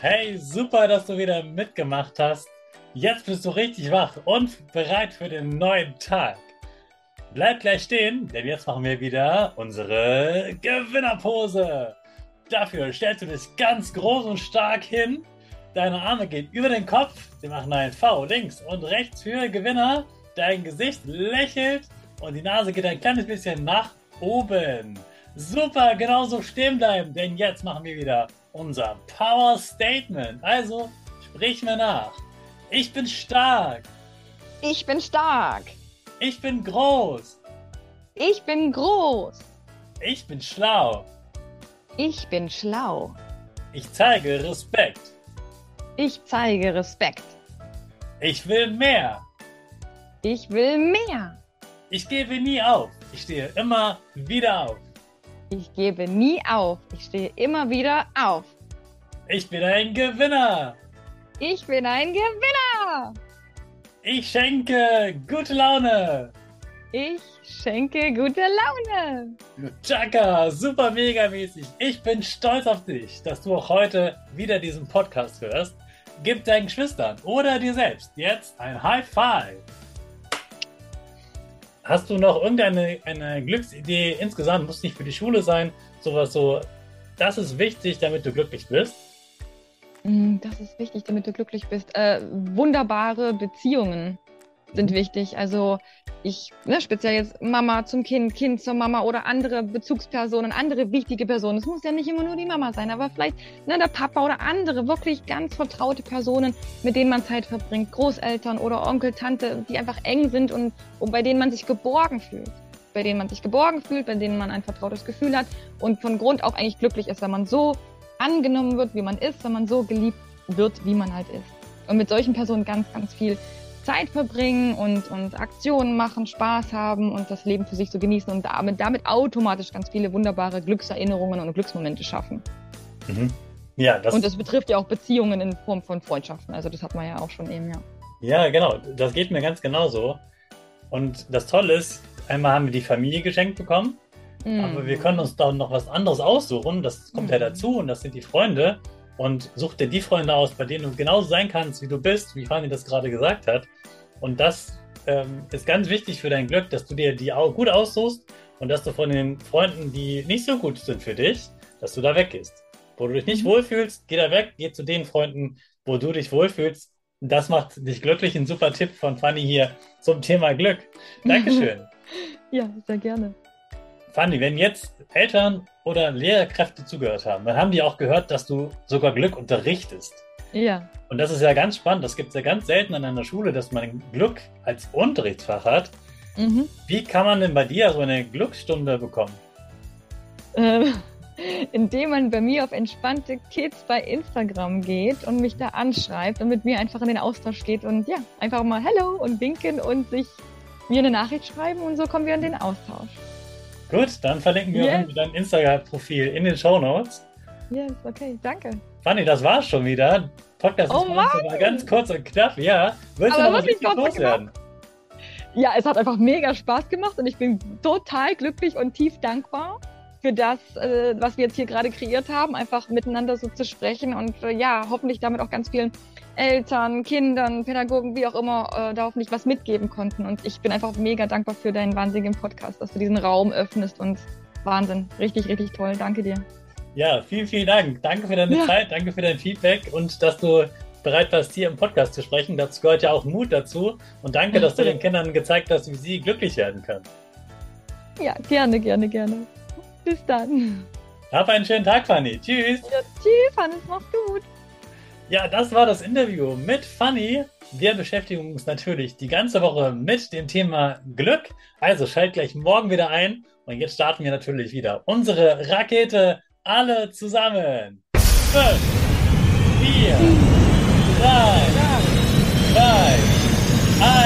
Hey, super, dass du wieder mitgemacht hast. Jetzt bist du richtig wach und bereit für den neuen Tag. Bleib gleich stehen, denn jetzt machen wir wieder unsere Gewinnerpose. Dafür stellst du dich ganz groß und stark hin. Deine Arme gehen über den Kopf. Wir machen ein V links und rechts für Gewinner. Dein Gesicht lächelt und die Nase geht ein kleines bisschen nach oben. Super, genauso stehen bleiben, denn jetzt machen wir wieder unser Power Statement. Also sprich mir nach. Ich bin stark. Ich bin stark. Ich bin groß. Ich bin groß. Ich bin schlau. Ich bin schlau. Ich zeige Respekt. Ich zeige Respekt. Ich will mehr. Ich will mehr. Ich gebe nie auf. Ich stehe immer wieder auf. Ich gebe nie auf. Ich stehe immer wieder auf. Ich bin ein Gewinner. Ich bin ein Gewinner. Ich schenke gute Laune. Ich schenke gute Laune. Chaka, super mega mäßig. Ich bin stolz auf dich, dass du auch heute wieder diesen Podcast hörst. Gib deinen Geschwistern oder dir selbst jetzt ein High Five. Hast du noch irgendeine eine Glücksidee insgesamt? Muss nicht für die Schule sein, sowas so. Das ist wichtig, damit du glücklich bist. Mm, das ist wichtig, damit du glücklich bist. Äh, wunderbare Beziehungen sind wichtig. Also ich, ne, speziell jetzt Mama zum Kind, Kind zur Mama oder andere Bezugspersonen, andere wichtige Personen. Es muss ja nicht immer nur die Mama sein, aber vielleicht ne, der Papa oder andere wirklich ganz vertraute Personen, mit denen man Zeit verbringt. Großeltern oder Onkel, Tante, die einfach eng sind und, und bei denen man sich geborgen fühlt. Bei denen man sich geborgen fühlt, bei denen man ein vertrautes Gefühl hat und von Grund auch eigentlich glücklich ist, wenn man so angenommen wird, wie man ist, wenn man so geliebt wird, wie man halt ist. Und mit solchen Personen ganz, ganz viel Zeit verbringen und, und Aktionen machen, Spaß haben und das Leben für sich so genießen und damit, damit automatisch ganz viele wunderbare Glückserinnerungen und Glücksmomente schaffen. Mhm. Ja, das und das betrifft ja auch Beziehungen in Form von Freundschaften. Also das hat man ja auch schon eben, ja. Ja, genau. Das geht mir ganz genauso. Und das Tolle ist, einmal haben wir die Familie geschenkt bekommen, mhm. aber wir können uns da noch was anderes aussuchen. Das kommt mhm. ja dazu und das sind die Freunde und such dir die Freunde aus, bei denen du genauso sein kannst, wie du bist, wie Fanny das gerade gesagt hat. Und das ähm, ist ganz wichtig für dein Glück, dass du dir die auch gut aussuchst und dass du von den Freunden, die nicht so gut sind für dich, dass du da weggehst. Wo du dich nicht mhm. wohlfühlst, geh da weg, geh zu den Freunden, wo du dich wohlfühlst. Das macht dich glücklich. Ein super Tipp von Fanny hier zum Thema Glück. Dankeschön. ja, sehr gerne. Fanny, wenn jetzt Eltern oder Lehrkräfte zugehört haben, dann haben die auch gehört, dass du sogar Glück unterrichtest. Ja. Und das ist ja ganz spannend. Das gibt es ja ganz selten an einer Schule, dass man Glück als Unterrichtsfach hat. Mhm. Wie kann man denn bei dir so eine Glücksstunde bekommen? Ähm, indem man bei mir auf entspannte Kids bei Instagram geht und mich da anschreibt und mit mir einfach in den Austausch geht und ja, einfach mal Hallo und winken und sich mir eine Nachricht schreiben und so kommen wir in den Austausch. Gut, dann verlinken wir yes. dein Instagram-Profil in den Show Notes. Yes, okay, danke. Fanny, das war's schon wieder. Podcast oh war ganz kurz und knapp, ja. Willst Aber du noch was loswerden? Ja, es hat einfach mega Spaß gemacht und ich bin total glücklich und tief dankbar für das, äh, was wir jetzt hier gerade kreiert haben, einfach miteinander so zu sprechen und äh, ja, hoffentlich damit auch ganz vielen Eltern, Kindern, Pädagogen, wie auch immer, äh, da hoffentlich was mitgeben konnten. Und ich bin einfach mega dankbar für deinen wahnsinnigen Podcast, dass du diesen Raum öffnest und Wahnsinn. Richtig, richtig toll. Danke dir. Ja, vielen, vielen Dank. Danke für deine ja. Zeit, danke für dein Feedback und dass du bereit warst, hier im Podcast zu sprechen. Dazu gehört ja auch Mut dazu. Und danke, dass du den Kindern gezeigt hast, wie sie glücklich werden können. Ja, gerne, gerne, gerne. Bis dann. Hab einen schönen Tag, Fanny. Tschüss. Ja, tschüss, Hannes. Mach's gut. Ja, das war das Interview mit Fanny. Wir beschäftigen uns natürlich die ganze Woche mit dem Thema Glück. Also schalt gleich morgen wieder ein. Und jetzt starten wir natürlich wieder unsere Rakete alle zusammen. Fünf, vier, drei, zwei, eins.